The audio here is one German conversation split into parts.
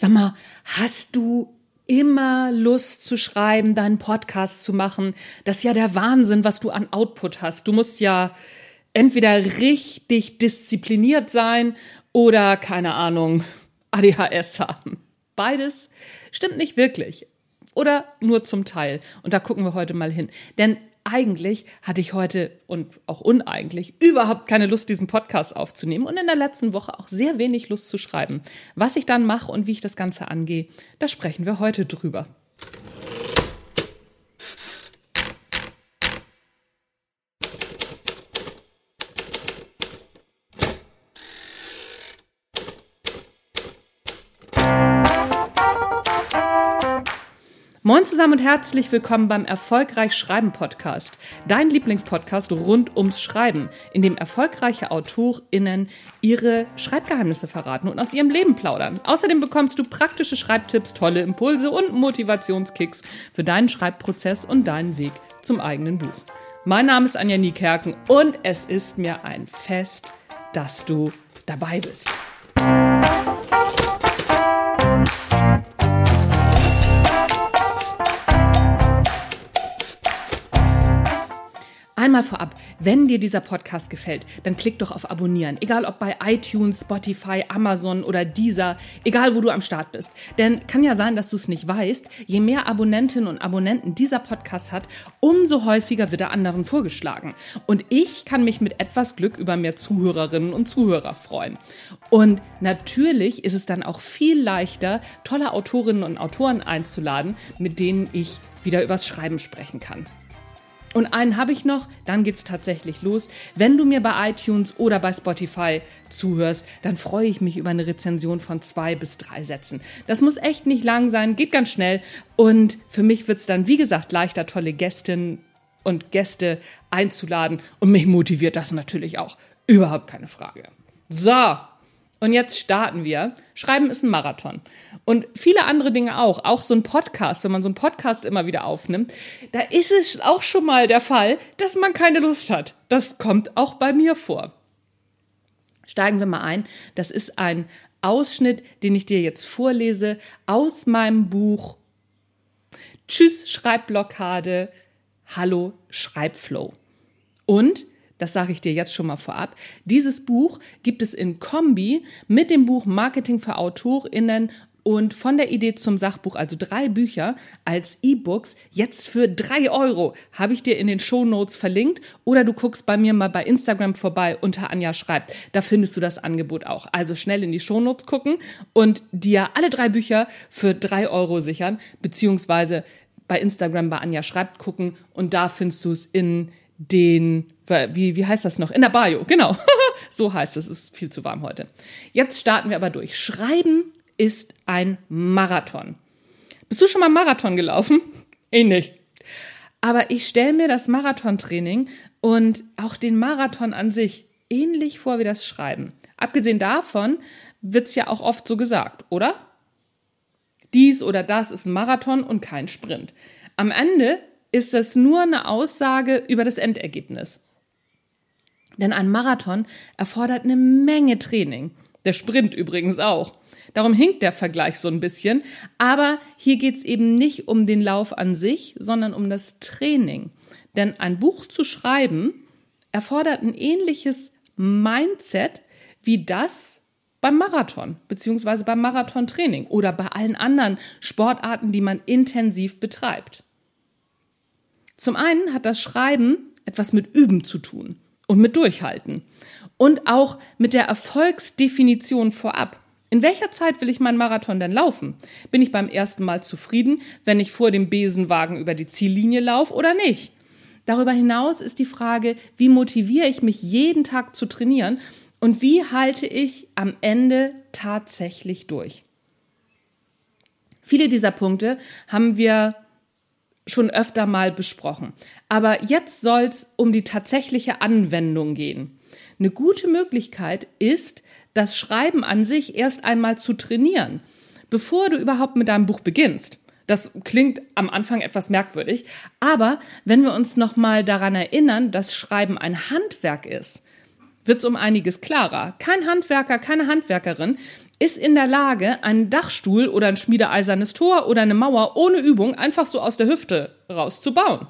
Sag mal, hast du immer Lust zu schreiben, deinen Podcast zu machen? Das ist ja der Wahnsinn, was du an Output hast. Du musst ja entweder richtig diszipliniert sein oder, keine Ahnung, ADHS haben. Beides stimmt nicht wirklich. Oder nur zum Teil. Und da gucken wir heute mal hin. Denn eigentlich hatte ich heute und auch uneigentlich überhaupt keine Lust, diesen Podcast aufzunehmen und in der letzten Woche auch sehr wenig Lust zu schreiben. Was ich dann mache und wie ich das Ganze angehe, da sprechen wir heute drüber. Moin zusammen und herzlich willkommen beim Erfolgreich Schreiben Podcast, dein Lieblingspodcast rund ums Schreiben, in dem erfolgreiche AutorInnen ihre Schreibgeheimnisse verraten und aus ihrem Leben plaudern. Außerdem bekommst du praktische Schreibtipps, tolle Impulse und Motivationskicks für deinen Schreibprozess und deinen Weg zum eigenen Buch. Mein Name ist Anja Niekerken und es ist mir ein Fest, dass du dabei bist. Einmal vorab, wenn dir dieser Podcast gefällt, dann klick doch auf Abonnieren. Egal ob bei iTunes, Spotify, Amazon oder Deezer, egal wo du am Start bist. Denn kann ja sein, dass du es nicht weißt, je mehr Abonnentinnen und Abonnenten dieser Podcast hat, umso häufiger wird er anderen vorgeschlagen. Und ich kann mich mit etwas Glück über mehr Zuhörerinnen und Zuhörer freuen. Und natürlich ist es dann auch viel leichter, tolle Autorinnen und Autoren einzuladen, mit denen ich wieder übers Schreiben sprechen kann. Und einen habe ich noch, dann geht's tatsächlich los. Wenn du mir bei iTunes oder bei Spotify zuhörst, dann freue ich mich über eine Rezension von zwei bis drei Sätzen. Das muss echt nicht lang sein, geht ganz schnell. Und für mich wird's dann, wie gesagt, leichter, tolle Gästinnen und Gäste einzuladen. Und mich motiviert das natürlich auch. Überhaupt keine Frage. So, und jetzt starten wir. Schreiben ist ein Marathon. Und viele andere Dinge auch. Auch so ein Podcast, wenn man so einen Podcast immer wieder aufnimmt, da ist es auch schon mal der Fall, dass man keine Lust hat. Das kommt auch bei mir vor. Steigen wir mal ein. Das ist ein Ausschnitt, den ich dir jetzt vorlese aus meinem Buch Tschüss Schreibblockade, Hallo Schreibflow. Und das sage ich dir jetzt schon mal vorab. Dieses Buch gibt es in Kombi mit dem Buch Marketing für AutorInnen und von der Idee zum Sachbuch, also drei Bücher als E-Books, jetzt für drei Euro, habe ich dir in den Show Notes verlinkt oder du guckst bei mir mal bei Instagram vorbei unter Anja schreibt. Da findest du das Angebot auch. Also schnell in die Show Notes gucken und dir alle drei Bücher für drei Euro sichern, beziehungsweise bei Instagram bei Anja schreibt gucken und da findest du es in den, wie, wie heißt das noch? In der Bio, genau. so heißt es, es ist viel zu warm heute. Jetzt starten wir aber durch. Schreiben ist ein Marathon. Bist du schon mal Marathon gelaufen? Ich nicht. Aber ich stelle mir das Marathontraining und auch den Marathon an sich ähnlich vor wie das Schreiben. Abgesehen davon wird's ja auch oft so gesagt, oder? Dies oder das ist ein Marathon und kein Sprint. Am Ende ist das nur eine Aussage über das Endergebnis. Denn ein Marathon erfordert eine Menge Training. Der Sprint übrigens auch. Darum hinkt der Vergleich so ein bisschen. Aber hier geht's eben nicht um den Lauf an sich, sondern um das Training. Denn ein Buch zu schreiben erfordert ein ähnliches Mindset wie das beim Marathon, beziehungsweise beim Marathontraining oder bei allen anderen Sportarten, die man intensiv betreibt. Zum einen hat das Schreiben etwas mit Üben zu tun und mit Durchhalten und auch mit der Erfolgsdefinition vorab. In welcher Zeit will ich meinen Marathon denn laufen? Bin ich beim ersten Mal zufrieden, wenn ich vor dem Besenwagen über die Ziellinie laufe oder nicht? Darüber hinaus ist die Frage, wie motiviere ich mich jeden Tag zu trainieren und wie halte ich am Ende tatsächlich durch? Viele dieser Punkte haben wir schon öfter mal besprochen. Aber jetzt soll es um die tatsächliche Anwendung gehen. Eine gute Möglichkeit ist, das Schreiben an sich erst einmal zu trainieren, bevor du überhaupt mit deinem Buch beginnst. Das klingt am Anfang etwas merkwürdig, aber wenn wir uns nochmal daran erinnern, dass Schreiben ein Handwerk ist, wird es um einiges klarer. Kein Handwerker, keine Handwerkerin ist in der Lage, einen Dachstuhl oder ein schmiedeeisernes Tor oder eine Mauer ohne Übung einfach so aus der Hüfte rauszubauen.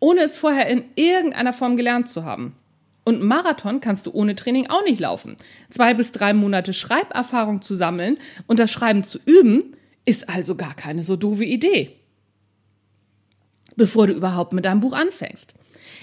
Ohne es vorher in irgendeiner Form gelernt zu haben. Und Marathon kannst du ohne Training auch nicht laufen. Zwei bis drei Monate Schreiberfahrung zu sammeln und das Schreiben zu üben, ist also gar keine so doofe Idee. Bevor du überhaupt mit deinem Buch anfängst.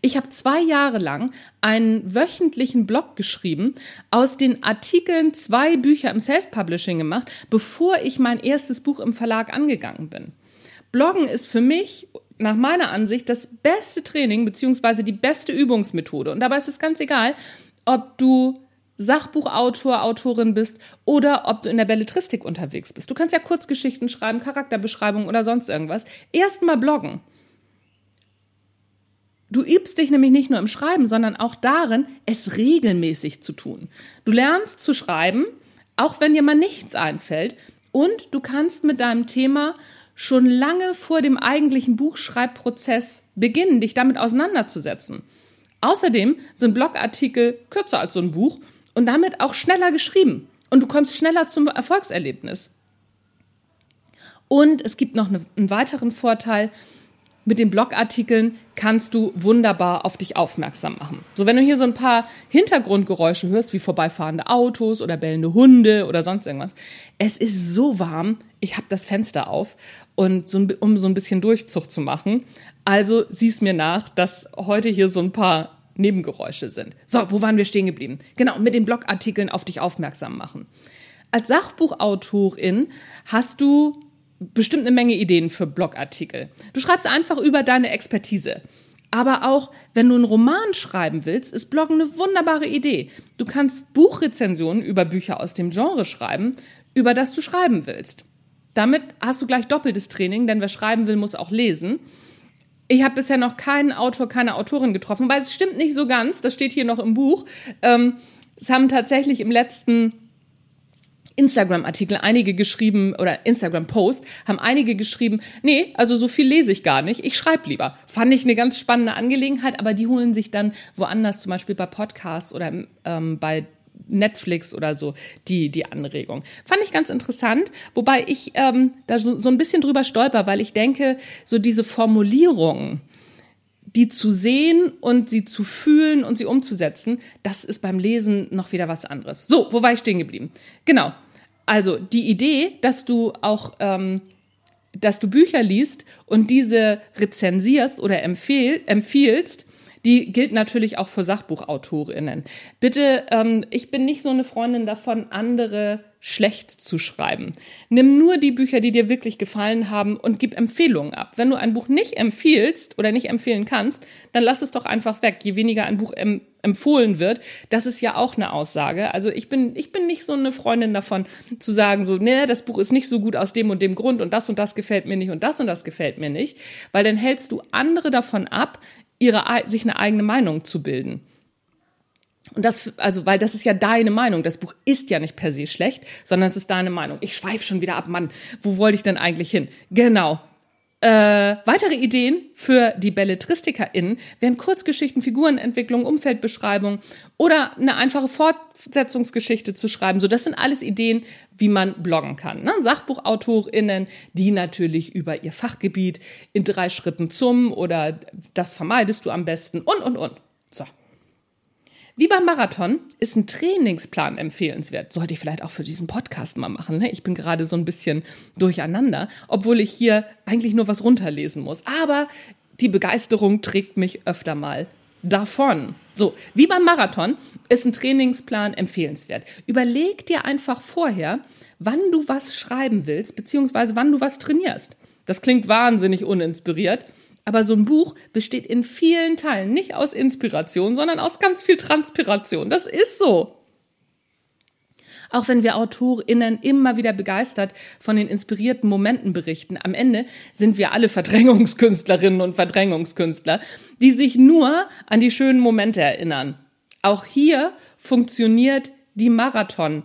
Ich habe zwei Jahre lang einen wöchentlichen Blog geschrieben, aus den Artikeln zwei Bücher im Self-Publishing gemacht, bevor ich mein erstes Buch im Verlag angegangen bin. Bloggen ist für mich nach meiner Ansicht das beste Training beziehungsweise die beste Übungsmethode. Und dabei ist es ganz egal, ob du Sachbuchautor, Autorin bist oder ob du in der Belletristik unterwegs bist. Du kannst ja Kurzgeschichten schreiben, Charakterbeschreibungen oder sonst irgendwas. Erstmal bloggen. Du übst dich nämlich nicht nur im Schreiben, sondern auch darin, es regelmäßig zu tun. Du lernst zu schreiben, auch wenn dir mal nichts einfällt. Und du kannst mit deinem Thema schon lange vor dem eigentlichen Buchschreibprozess beginnen, dich damit auseinanderzusetzen. Außerdem sind Blogartikel kürzer als so ein Buch und damit auch schneller geschrieben. Und du kommst schneller zum Erfolgserlebnis. Und es gibt noch einen weiteren Vorteil mit den Blogartikeln kannst du wunderbar auf dich aufmerksam machen. So, wenn du hier so ein paar Hintergrundgeräusche hörst, wie vorbeifahrende Autos oder bellende Hunde oder sonst irgendwas. Es ist so warm, ich habe das Fenster auf und so, um so ein bisschen Durchzug zu machen. Also siehst mir nach, dass heute hier so ein paar Nebengeräusche sind. So, wo waren wir stehen geblieben? Genau, mit den Blogartikeln auf dich aufmerksam machen. Als Sachbuchautorin hast du bestimmt eine Menge Ideen für Blogartikel. Du schreibst einfach über deine Expertise. Aber auch wenn du einen Roman schreiben willst, ist Bloggen eine wunderbare Idee. Du kannst Buchrezensionen über Bücher aus dem Genre schreiben, über das du schreiben willst. Damit hast du gleich doppeltes Training, denn wer schreiben will, muss auch lesen. Ich habe bisher noch keinen Autor, keine Autorin getroffen, weil es stimmt nicht so ganz. Das steht hier noch im Buch. Ähm, es haben tatsächlich im letzten Instagram-Artikel einige geschrieben oder Instagram-Post haben einige geschrieben, nee, also so viel lese ich gar nicht, ich schreibe lieber. Fand ich eine ganz spannende Angelegenheit, aber die holen sich dann woanders, zum Beispiel bei Podcasts oder ähm, bei Netflix oder so die die Anregung. Fand ich ganz interessant, wobei ich ähm, da so, so ein bisschen drüber stolper, weil ich denke, so diese Formulierungen, die zu sehen und sie zu fühlen und sie umzusetzen, das ist beim Lesen noch wieder was anderes. So, wo war ich stehen geblieben? Genau. Also die Idee, dass du auch, ähm, dass du Bücher liest und diese rezensierst oder empfehl, empfiehlst, die gilt natürlich auch für Sachbuchautorinnen. Bitte, ähm, ich bin nicht so eine Freundin davon, andere schlecht zu schreiben. Nimm nur die Bücher, die dir wirklich gefallen haben und gib Empfehlungen ab. Wenn du ein Buch nicht empfiehlst oder nicht empfehlen kannst, dann lass es doch einfach weg. Je weniger ein Buch em empfohlen wird, das ist ja auch eine Aussage. Also ich bin, ich bin nicht so eine Freundin davon zu sagen so, nee, das Buch ist nicht so gut aus dem und dem Grund und das und das gefällt mir nicht und das und das gefällt mir nicht, weil dann hältst du andere davon ab, ihre, sich eine eigene Meinung zu bilden. Und das, also, weil das ist ja deine Meinung. Das Buch ist ja nicht per se schlecht, sondern es ist deine Meinung. Ich schweife schon wieder ab, Mann. Wo wollte ich denn eigentlich hin? Genau. Äh, weitere Ideen für die BelletristikerInnen wären Kurzgeschichten, Figurenentwicklung, Umfeldbeschreibung oder eine einfache Fortsetzungsgeschichte zu schreiben. So, das sind alles Ideen, wie man bloggen kann. Ne? SachbuchautorInnen, die natürlich über ihr Fachgebiet in drei Schritten zum oder das vermeidest du am besten und, und, und. So. Wie beim Marathon ist ein Trainingsplan empfehlenswert. Sollte ich vielleicht auch für diesen Podcast mal machen. Ne? Ich bin gerade so ein bisschen durcheinander, obwohl ich hier eigentlich nur was runterlesen muss. Aber die Begeisterung trägt mich öfter mal davon. So, wie beim Marathon ist ein Trainingsplan empfehlenswert. Überleg dir einfach vorher, wann du was schreiben willst, beziehungsweise wann du was trainierst. Das klingt wahnsinnig uninspiriert, aber so ein Buch besteht in vielen Teilen nicht aus Inspiration, sondern aus ganz viel Transpiration. Das ist so. Auch wenn wir AutorInnen immer wieder begeistert von den inspirierten Momenten berichten, am Ende sind wir alle Verdrängungskünstlerinnen und Verdrängungskünstler, die sich nur an die schönen Momente erinnern. Auch hier funktioniert die Marathon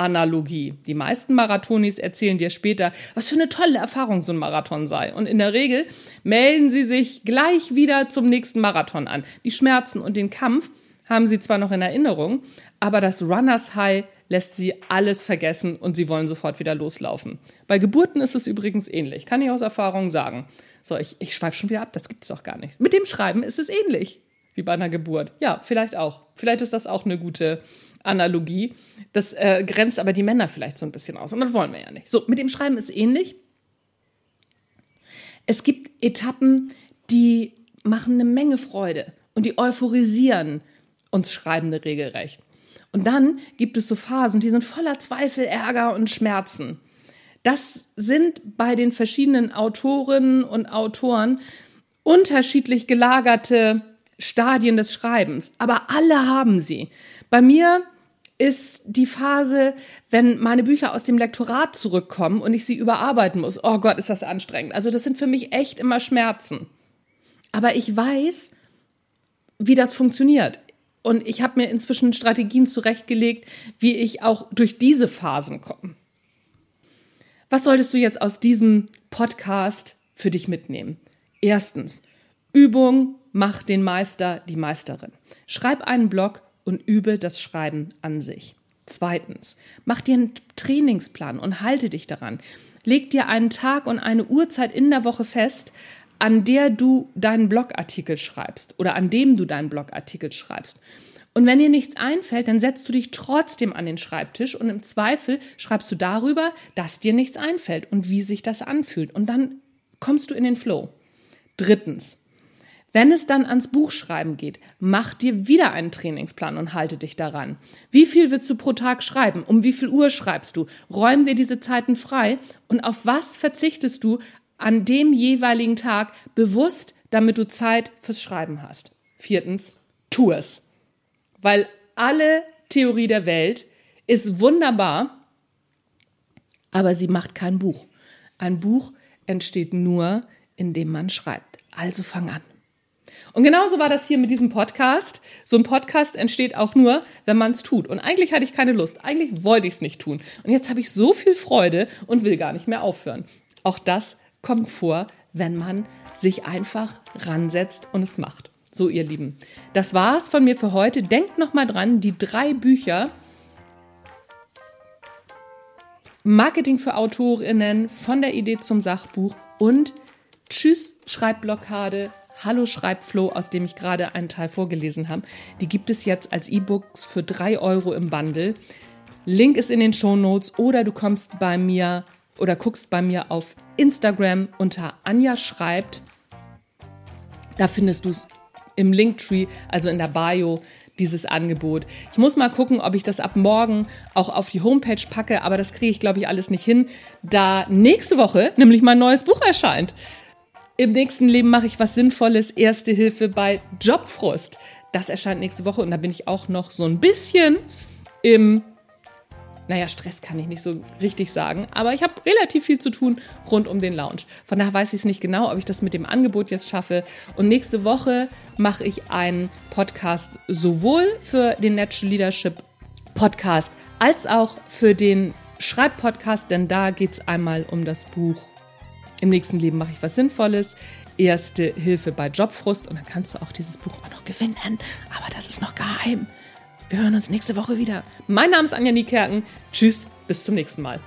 Analogie. Die meisten Marathonis erzählen dir später, was für eine tolle Erfahrung so ein Marathon sei. Und in der Regel melden sie sich gleich wieder zum nächsten Marathon an. Die Schmerzen und den Kampf haben sie zwar noch in Erinnerung, aber das Runners High lässt sie alles vergessen und sie wollen sofort wieder loslaufen. Bei Geburten ist es übrigens ähnlich, kann ich aus Erfahrung sagen. So, ich, ich schweife schon wieder ab, das gibt es doch gar nicht. Mit dem Schreiben ist es ähnlich wie bei einer Geburt. Ja, vielleicht auch. Vielleicht ist das auch eine gute Analogie. Das äh, grenzt aber die Männer vielleicht so ein bisschen aus. Und das wollen wir ja nicht. So, mit dem Schreiben ist ähnlich. Es gibt Etappen, die machen eine Menge Freude und die euphorisieren uns Schreibende regelrecht. Und dann gibt es so Phasen, die sind voller Zweifel, Ärger und Schmerzen. Das sind bei den verschiedenen Autorinnen und Autoren unterschiedlich gelagerte Stadien des Schreibens, aber alle haben sie. Bei mir ist die Phase, wenn meine Bücher aus dem Lektorat zurückkommen und ich sie überarbeiten muss. Oh Gott, ist das anstrengend. Also das sind für mich echt immer Schmerzen. Aber ich weiß, wie das funktioniert. Und ich habe mir inzwischen Strategien zurechtgelegt, wie ich auch durch diese Phasen komme. Was solltest du jetzt aus diesem Podcast für dich mitnehmen? Erstens, Übung macht den Meister, die Meisterin. Schreib einen Blog und übe das Schreiben an sich. Zweitens, mach dir einen Trainingsplan und halte dich daran. Leg dir einen Tag und eine Uhrzeit in der Woche fest, an der du deinen Blogartikel schreibst oder an dem du deinen Blogartikel schreibst. Und wenn dir nichts einfällt, dann setzt du dich trotzdem an den Schreibtisch und im Zweifel schreibst du darüber, dass dir nichts einfällt und wie sich das anfühlt. Und dann kommst du in den Flow. Drittens, wenn es dann ans Buchschreiben geht, mach dir wieder einen Trainingsplan und halte dich daran. Wie viel willst du pro Tag schreiben? Um wie viel Uhr schreibst du? Räum dir diese Zeiten frei und auf was verzichtest du an dem jeweiligen Tag bewusst, damit du Zeit fürs Schreiben hast? Viertens, tu es. Weil alle Theorie der Welt ist wunderbar, aber sie macht kein Buch. Ein Buch entsteht nur, indem man schreibt. Also fang an. Und genauso war das hier mit diesem Podcast. So ein Podcast entsteht auch nur, wenn man es tut. Und eigentlich hatte ich keine Lust. Eigentlich wollte ich es nicht tun. Und jetzt habe ich so viel Freude und will gar nicht mehr aufhören. Auch das kommt vor, wenn man sich einfach ransetzt und es macht. So, ihr Lieben. Das war's von mir für heute. Denkt noch mal dran, die drei Bücher Marketing für AutorInnen von der Idee zum Sachbuch und Tschüss Schreibblockade Hallo Schreibflow, aus dem ich gerade einen Teil vorgelesen habe. Die gibt es jetzt als E-Books für drei Euro im Bundle. Link ist in den Show Notes oder du kommst bei mir oder guckst bei mir auf Instagram unter Anja schreibt. Da findest du es im Linktree, also in der Bio, dieses Angebot. Ich muss mal gucken, ob ich das ab morgen auch auf die Homepage packe, aber das kriege ich, glaube ich, alles nicht hin, da nächste Woche nämlich mein neues Buch erscheint. Im nächsten Leben mache ich was Sinnvolles. Erste Hilfe bei Jobfrust. Das erscheint nächste Woche und da bin ich auch noch so ein bisschen im, naja, Stress kann ich nicht so richtig sagen, aber ich habe relativ viel zu tun rund um den Lounge. Von daher weiß ich es nicht genau, ob ich das mit dem Angebot jetzt schaffe. Und nächste Woche mache ich einen Podcast sowohl für den Natural Leadership Podcast als auch für den Schreibpodcast, denn da geht es einmal um das Buch im nächsten Leben mache ich was Sinnvolles. Erste Hilfe bei Jobfrust und dann kannst du auch dieses Buch auch noch gewinnen. Aber das ist noch geheim. Wir hören uns nächste Woche wieder. Mein Name ist Anja Niekerken. Tschüss, bis zum nächsten Mal.